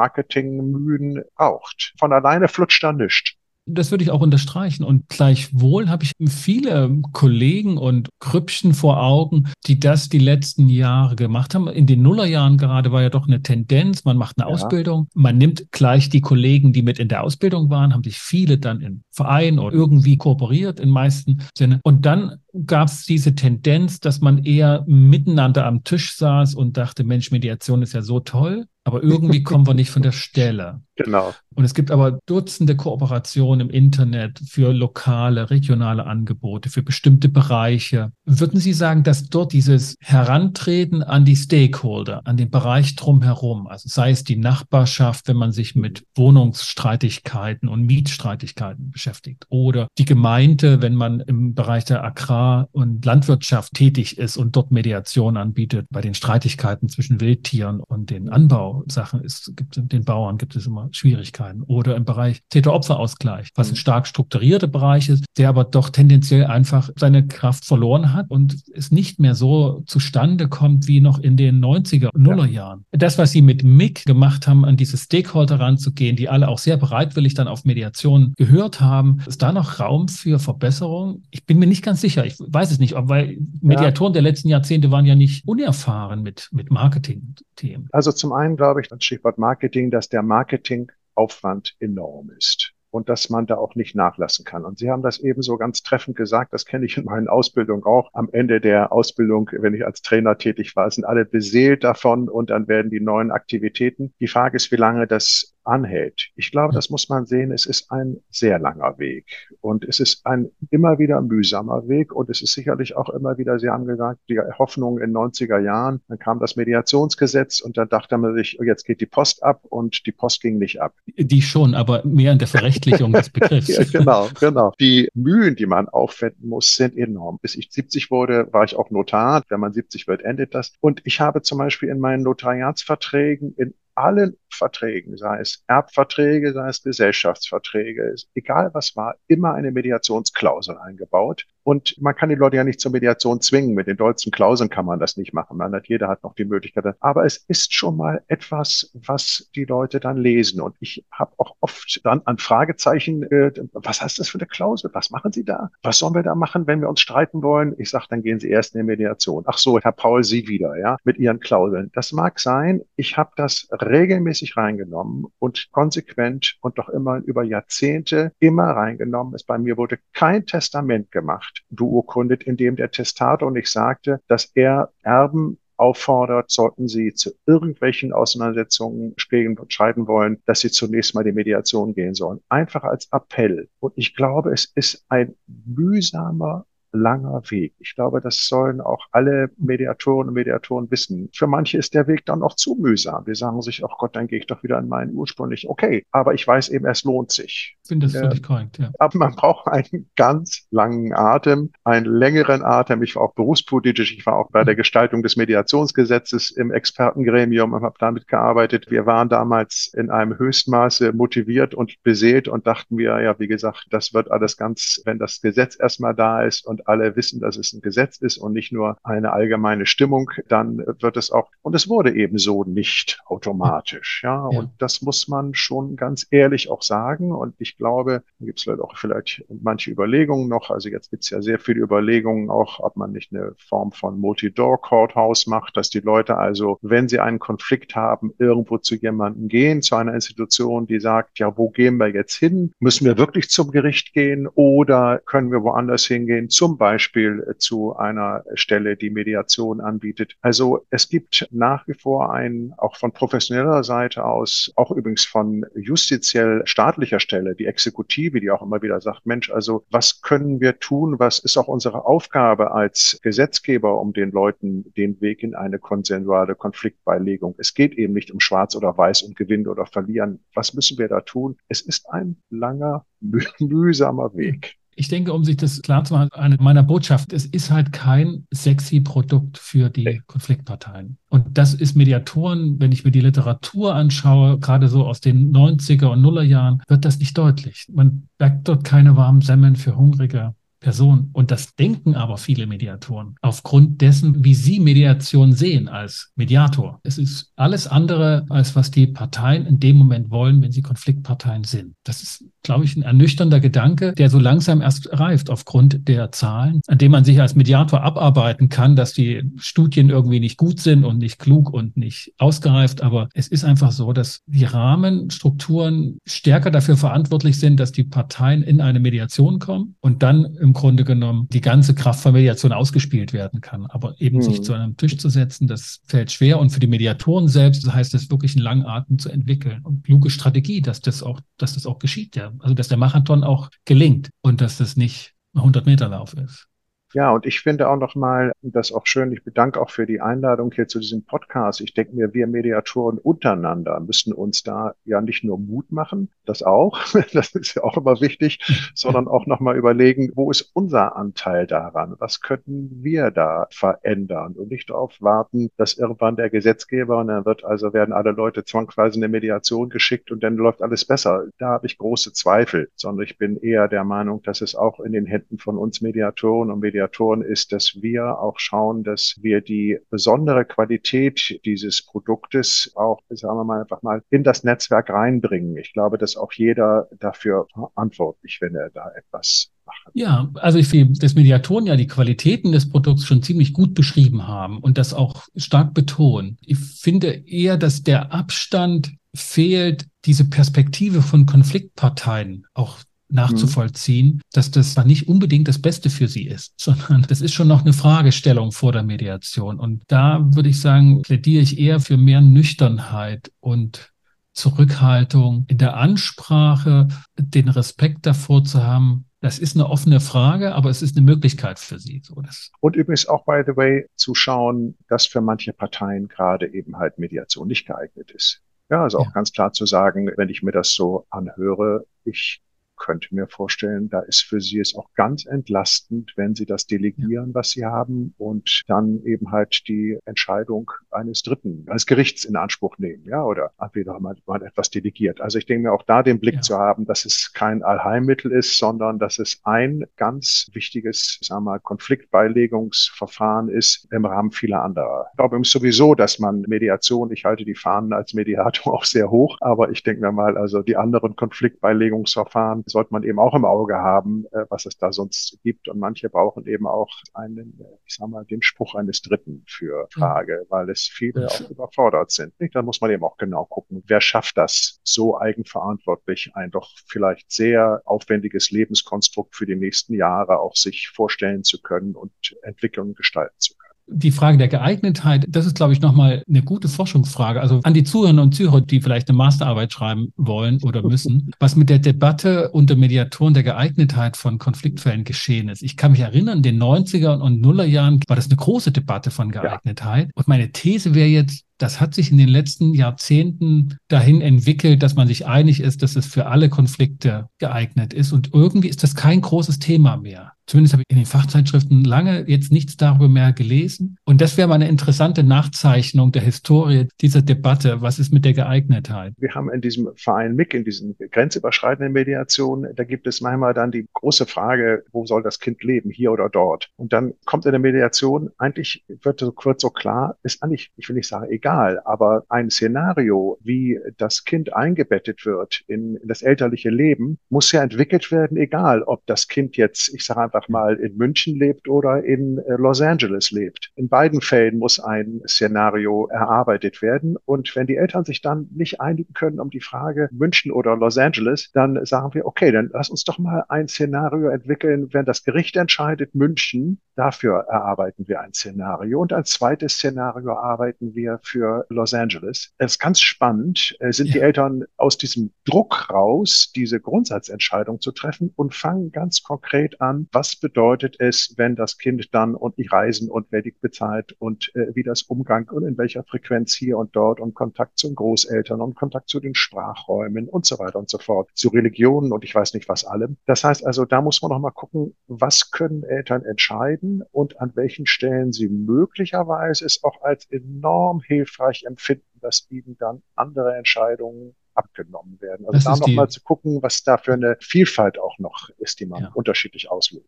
Marketingmühen braucht. Von alleine flutscht da nichts. Das würde ich auch unterstreichen. Und gleichwohl habe ich viele Kollegen und Grüppchen vor Augen, die das die letzten Jahre gemacht haben. In den Nullerjahren gerade war ja doch eine Tendenz. Man macht eine ja. Ausbildung. Man nimmt gleich die Kollegen, die mit in der Ausbildung waren, haben sich viele dann in Verein oder irgendwie kooperiert in meisten Sinne. Und dann gab es diese Tendenz, dass man eher miteinander am Tisch saß und dachte, Mensch, Mediation ist ja so toll, aber irgendwie kommen wir nicht von der Stelle. Genau. Und es gibt aber Dutzende Kooperationen im Internet für lokale, regionale Angebote, für bestimmte Bereiche. Würden Sie sagen, dass dort dieses Herantreten an die Stakeholder, an den Bereich drumherum, also sei es die Nachbarschaft, wenn man sich mit Wohnungsstreitigkeiten und Mietstreitigkeiten beschäftigt, oder die Gemeinde, wenn man im Bereich der Agrar- und Landwirtschaft tätig ist und dort Mediation anbietet, bei den Streitigkeiten zwischen Wildtieren und den Anbausachen, es gibt den Bauern gibt es immer Schwierigkeiten. Oder im Bereich Täter-Opfer-Ausgleich, was ein mhm. stark strukturierter Bereich ist, der aber doch tendenziell einfach seine Kraft verloren hat und es nicht mehr so zustande kommt wie noch in den 90er, Nuller Jahren. Ja. Das, was Sie mit MIG gemacht haben, an diese Stakeholder ranzugehen, die alle auch sehr bereitwillig dann auf Mediation gehört haben, ist da noch Raum für Verbesserung? Ich bin mir nicht ganz sicher. Ich weiß es nicht, weil Mediatoren ja. der letzten Jahrzehnte waren ja nicht unerfahren mit, mit Marketing-Themen. Also zum einen glaube ich, das Stichwort Marketing, dass der Marketing Marketingaufwand enorm ist und dass man da auch nicht nachlassen kann. Und Sie haben das ebenso ganz treffend gesagt, das kenne ich in meinen Ausbildungen auch. Am Ende der Ausbildung, wenn ich als Trainer tätig war, sind alle beseelt davon und dann werden die neuen Aktivitäten. Die Frage ist, wie lange das anhält. Ich glaube, das muss man sehen. Es ist ein sehr langer Weg und es ist ein immer wieder mühsamer Weg und es ist sicherlich auch immer wieder, Sie haben gesagt, die Hoffnung in 90er Jahren, dann kam das Mediationsgesetz und dann dachte man sich, oh, jetzt geht die Post ab und die Post ging nicht ab. Die schon, aber mehr in der Verrechtlichung des Begriffs. ja, genau, genau. Die Mühen, die man aufwenden muss, sind enorm. Bis ich 70 wurde, war ich auch Notar. Wenn man 70 wird, endet das. Und ich habe zum Beispiel in meinen Notariatsverträgen in allen Verträgen, sei es Erbverträge, sei es Gesellschaftsverträge, egal was war, immer eine Mediationsklausel eingebaut. Und man kann die Leute ja nicht zur Mediation zwingen. Mit den deutschen Klauseln kann man das nicht machen. Man hat, jeder hat noch die Möglichkeit. Aber es ist schon mal etwas, was die Leute dann lesen. Und ich habe auch oft dann an Fragezeichen, äh, was heißt das für eine Klausel? Was machen Sie da? Was sollen wir da machen, wenn wir uns streiten wollen? Ich sage, dann gehen Sie erst in die Mediation. Ach so, Herr Paul, Sie wieder, ja, mit Ihren Klauseln. Das mag sein. Ich habe das regelmäßig reingenommen und konsequent und doch immer über Jahrzehnte immer reingenommen. Es bei mir wurde kein Testament gemacht, beurkundet, in dem der Testator nicht sagte, dass er Erben auffordert, sollten sie zu irgendwelchen Auseinandersetzungen entscheiden wollen, dass sie zunächst mal die Mediation gehen sollen. Einfach als Appell. Und ich glaube, es ist ein mühsamer langer Weg. Ich glaube, das sollen auch alle Mediatoren und Mediatoren wissen. Für manche ist der Weg dann noch zu mühsam. Die sagen sich, ach Gott, dann gehe ich doch wieder in meinen ursprünglich. Okay, aber ich weiß eben, es lohnt sich. Ich finde das völlig korrekt, ja. Aber man braucht einen ganz langen Atem, einen längeren Atem. Ich war auch berufspolitisch. Ich war auch bei der Gestaltung des Mediationsgesetzes im Expertengremium und habe damit gearbeitet. Wir waren damals in einem Höchstmaße motiviert und beseelt und dachten wir, ja, wie gesagt, das wird alles ganz, wenn das Gesetz erstmal da ist und und alle wissen, dass es ein Gesetz ist und nicht nur eine allgemeine Stimmung, dann wird es auch, und es wurde eben so nicht automatisch. Ja, ja. und das muss man schon ganz ehrlich auch sagen. Und ich glaube, da gibt es vielleicht auch vielleicht manche Überlegungen noch. Also jetzt gibt es ja sehr viele Überlegungen auch, ob man nicht eine Form von Multi-Door-Courthouse macht, dass die Leute also, wenn sie einen Konflikt haben, irgendwo zu jemandem gehen, zu einer Institution, die sagt, ja, wo gehen wir jetzt hin? Müssen wir wirklich zum Gericht gehen oder können wir woanders hingehen? Zum Beispiel zu einer Stelle, die Mediation anbietet. Also es gibt nach wie vor ein, auch von professioneller Seite aus, auch übrigens von justiziell staatlicher Stelle, die Exekutive, die auch immer wieder sagt, Mensch, also was können wir tun? Was ist auch unsere Aufgabe als Gesetzgeber, um den Leuten den Weg in eine konsensuale Konfliktbeilegung? Es geht eben nicht um Schwarz oder Weiß, um Gewinnen oder Verlieren. Was müssen wir da tun? Es ist ein langer, mühsamer Weg. Ich denke, um sich das klar zu machen, eine meiner Botschaft, es ist halt kein sexy Produkt für die Konfliktparteien. Und das ist Mediatoren, wenn ich mir die Literatur anschaue, gerade so aus den 90er und Nuller Jahren, wird das nicht deutlich. Man merkt dort keine warmen Semmeln für Hungrige Person. Und das denken aber viele Mediatoren aufgrund dessen, wie sie Mediation sehen als Mediator. Es ist alles andere, als was die Parteien in dem Moment wollen, wenn sie Konfliktparteien sind. Das ist, glaube ich, ein ernüchternder Gedanke, der so langsam erst reift aufgrund der Zahlen, an dem man sich als Mediator abarbeiten kann, dass die Studien irgendwie nicht gut sind und nicht klug und nicht ausgereift. Aber es ist einfach so, dass die Rahmenstrukturen stärker dafür verantwortlich sind, dass die Parteien in eine Mediation kommen und dann im Grunde genommen die ganze Kraft von Mediation ausgespielt werden kann. Aber eben mhm. sich zu einem Tisch zu setzen, das fällt schwer. Und für die Mediatoren selbst das heißt es wirklich einen langen Atem zu entwickeln und kluge Strategie, dass das auch, dass das auch geschieht, ja. Also, dass der Marathon auch gelingt und dass das nicht ein 100 Meter Lauf ist. Ja, und ich finde auch nochmal das auch schön. Ich bedanke auch für die Einladung hier zu diesem Podcast. Ich denke mir, wir Mediatoren untereinander müssen uns da ja nicht nur Mut machen, das auch, das ist ja auch immer wichtig, sondern auch nochmal überlegen, wo ist unser Anteil daran? Was könnten wir da verändern und nicht darauf warten, dass irgendwann der Gesetzgeber und dann wird also werden alle Leute zwangsweise in eine Mediation geschickt und dann läuft alles besser. Da habe ich große Zweifel, sondern ich bin eher der Meinung, dass es auch in den Händen von uns Mediatoren und Mediatoren Mediatoren ist, dass wir auch schauen, dass wir die besondere Qualität dieses Produktes auch, sagen wir mal, einfach mal in das Netzwerk reinbringen. Ich glaube, dass auch jeder dafür verantwortlich, wenn er da etwas. Ja, also ich finde, dass Mediatoren ja die Qualitäten des Produkts schon ziemlich gut beschrieben haben und das auch stark betonen. Ich finde eher, dass der Abstand fehlt, diese Perspektive von Konfliktparteien auch nachzuvollziehen, mhm. dass das nicht unbedingt das Beste für sie ist, sondern das ist schon noch eine Fragestellung vor der Mediation. Und da würde ich sagen, plädiere ich eher für mehr Nüchternheit und Zurückhaltung in der Ansprache, den Respekt davor zu haben, das ist eine offene Frage, aber es ist eine Möglichkeit für Sie. So, das und übrigens auch, by the way, zu schauen, dass für manche Parteien gerade eben halt Mediation nicht geeignet ist. Ja, also auch ja. ganz klar zu sagen, wenn ich mir das so anhöre, ich könnte mir vorstellen, da ist für Sie es auch ganz entlastend, wenn Sie das delegieren, was Sie haben und dann eben halt die Entscheidung eines Dritten, eines Gerichts in Anspruch nehmen, ja, oder entweder man, man etwas delegiert. Also ich denke mir auch da den Blick ja. zu haben, dass es kein Allheilmittel ist, sondern dass es ein ganz wichtiges, sagen wir mal, Konfliktbeilegungsverfahren ist im Rahmen vieler anderer. Ich glaube sowieso, dass man Mediation, ich halte die Fahnen als Mediator auch sehr hoch, aber ich denke mir mal, also die anderen Konfliktbeilegungsverfahren sollte man eben auch im Auge haben, äh, was es da sonst gibt. Und manche brauchen eben auch einen, äh, ich sag mal, den Spruch eines Dritten für Frage, weil es viele auch überfordert sind. Da muss man eben auch genau gucken, wer schafft das so eigenverantwortlich, ein doch vielleicht sehr aufwendiges Lebenskonstrukt für die nächsten Jahre auch sich vorstellen zu können und Entwicklungen gestalten zu können. Die Frage der Geeignetheit, das ist, glaube ich, nochmal eine gute Forschungsfrage. Also an die Zuhörer und Zuhörer, die vielleicht eine Masterarbeit schreiben wollen oder müssen, was mit der Debatte unter Mediatoren der Geeignetheit von Konfliktfällen geschehen ist. Ich kann mich erinnern, in den 90er und Nullerjahren war das eine große Debatte von Geeignetheit. Ja. Und meine These wäre jetzt, das hat sich in den letzten Jahrzehnten dahin entwickelt, dass man sich einig ist, dass es für alle Konflikte geeignet ist. Und irgendwie ist das kein großes Thema mehr. Zumindest habe ich in den Fachzeitschriften lange jetzt nichts darüber mehr gelesen. Und das wäre mal eine interessante Nachzeichnung der Historie dieser Debatte. Was ist mit der Geeignetheit? Wir haben in diesem Verein MIG, in diesen grenzüberschreitenden Mediationen, da gibt es manchmal dann die große Frage, wo soll das Kind leben, hier oder dort? Und dann kommt in der Mediation, eigentlich wird so kurz so klar, ist eigentlich, ich will nicht sagen egal, aber ein Szenario, wie das Kind eingebettet wird in, in das elterliche Leben, muss ja entwickelt werden, egal ob das Kind jetzt, ich sage einfach mal in München lebt oder in äh, Los Angeles lebt. In beiden Fällen muss ein Szenario erarbeitet werden. Und wenn die Eltern sich dann nicht einigen können um die Frage München oder Los Angeles, dann sagen wir, okay, dann lass uns doch mal ein Szenario entwickeln, wenn das Gericht entscheidet München, dafür erarbeiten wir ein Szenario. Und ein zweites Szenario arbeiten wir für Los Angeles. Es ist ganz spannend, äh, sind ja. die Eltern aus diesem Druck raus, diese Grundsatzentscheidung zu treffen und fangen ganz konkret an, was was bedeutet es, wenn das Kind dann und die Reisen und wer die bezahlt und äh, wie das Umgang und in welcher Frequenz hier und dort und Kontakt zu den Großeltern und Kontakt zu den Sprachräumen und so weiter und so fort, zu Religionen und ich weiß nicht was allem. Das heißt also, da muss man noch mal gucken, was können Eltern entscheiden und an welchen Stellen sie möglicherweise es auch als enorm hilfreich empfinden, dass ihnen dann andere Entscheidungen abgenommen werden. Also das da nochmal zu gucken, was da für eine Vielfalt auch noch ist, die man ja. unterschiedlich kann.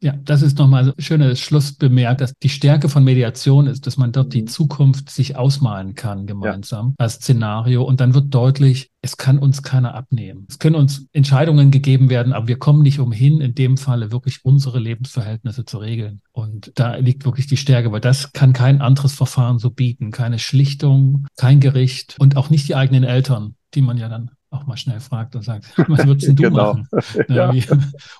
Ja, das ist nochmal ein schönes Schlussbemerkt, dass die Stärke von Mediation ist, dass man dort die mhm. Zukunft sich ausmalen kann gemeinsam ja. als Szenario und dann wird deutlich, es kann uns keiner abnehmen. Es können uns Entscheidungen gegeben werden, aber wir kommen nicht umhin, in dem Falle wirklich unsere Lebensverhältnisse zu regeln. Und da liegt wirklich die Stärke, weil das kann kein anderes Verfahren so bieten. Keine Schlichtung, kein Gericht und auch nicht die eigenen Eltern die man ja dann auch mal schnell fragt und sagt, was würdest du genau. machen? ja.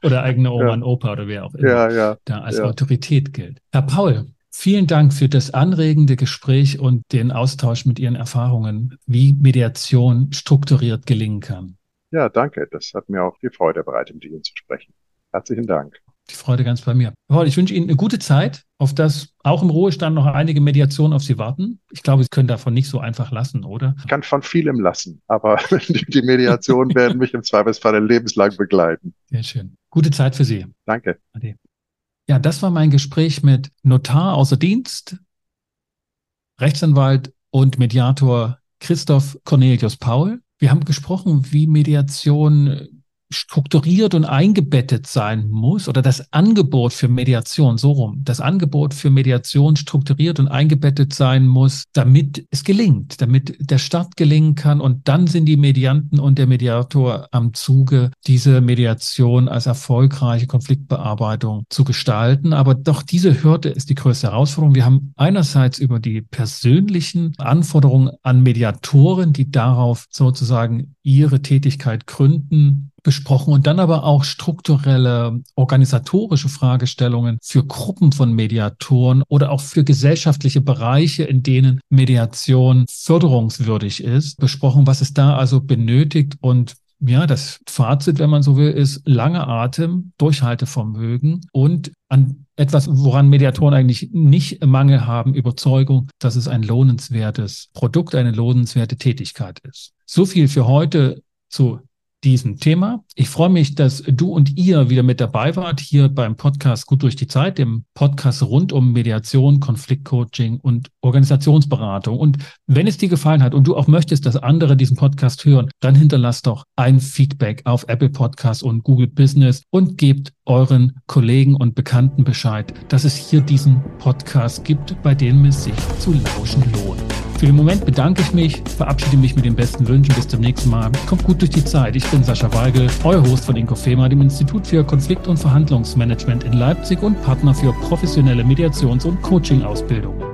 oder eigene Oma ja. und Opa oder wer auch immer ja, ja, da als Autorität gilt. Herr Paul, vielen Dank für das anregende Gespräch und den Austausch mit Ihren Erfahrungen, wie Mediation strukturiert gelingen kann. Ja, danke. Das hat mir auch die Freude bereitet, mit Ihnen zu sprechen. Herzlichen Dank die Freude ganz bei mir. Paul, ich wünsche Ihnen eine gute Zeit, auf das auch im Ruhestand noch einige Mediationen auf Sie warten. Ich glaube, Sie können davon nicht so einfach lassen, oder? Ich kann von vielem lassen, aber die Mediationen werden mich im Zweifelsfall lebenslang begleiten. Sehr schön. Gute Zeit für Sie. Danke. Ade. Ja, das war mein Gespräch mit Notar außer Dienst, Rechtsanwalt und Mediator Christoph Cornelius Paul. Wir haben gesprochen, wie Mediation strukturiert und eingebettet sein muss oder das Angebot für Mediation, so rum, das Angebot für Mediation strukturiert und eingebettet sein muss, damit es gelingt, damit der Start gelingen kann und dann sind die Medianten und der Mediator am Zuge, diese Mediation als erfolgreiche Konfliktbearbeitung zu gestalten. Aber doch diese Hürde ist die größte Herausforderung. Wir haben einerseits über die persönlichen Anforderungen an Mediatoren, die darauf sozusagen ihre Tätigkeit gründen, besprochen und dann aber auch strukturelle, organisatorische Fragestellungen für Gruppen von Mediatoren oder auch für gesellschaftliche Bereiche, in denen Mediation förderungswürdig ist, besprochen, was es da also benötigt und ja, das Fazit, wenn man so will, ist lange Atem, Durchhaltevermögen und an etwas, woran Mediatoren eigentlich nicht Mangel haben, Überzeugung, dass es ein lohnenswertes Produkt, eine lohnenswerte Tätigkeit ist. So viel für heute zu diesem Thema. Ich freue mich, dass du und ihr wieder mit dabei wart hier beim Podcast Gut durch die Zeit, dem Podcast rund um Mediation, Konfliktcoaching und Organisationsberatung. Und wenn es dir gefallen hat und du auch möchtest, dass andere diesen Podcast hören, dann hinterlass doch ein Feedback auf Apple Podcasts und Google Business und gebt euren Kollegen und Bekannten Bescheid, dass es hier diesen Podcast gibt, bei dem es sich zu lauschen lohnt. Für den Moment bedanke ich mich, verabschiede mich mit den besten Wünschen. Bis zum nächsten Mal. Kommt gut durch die Zeit. Ich bin Sascha Weigel, euer Host von Inkofema, dem Institut für Konflikt- und Verhandlungsmanagement in Leipzig und Partner für professionelle Mediations- und Coaching-Ausbildung.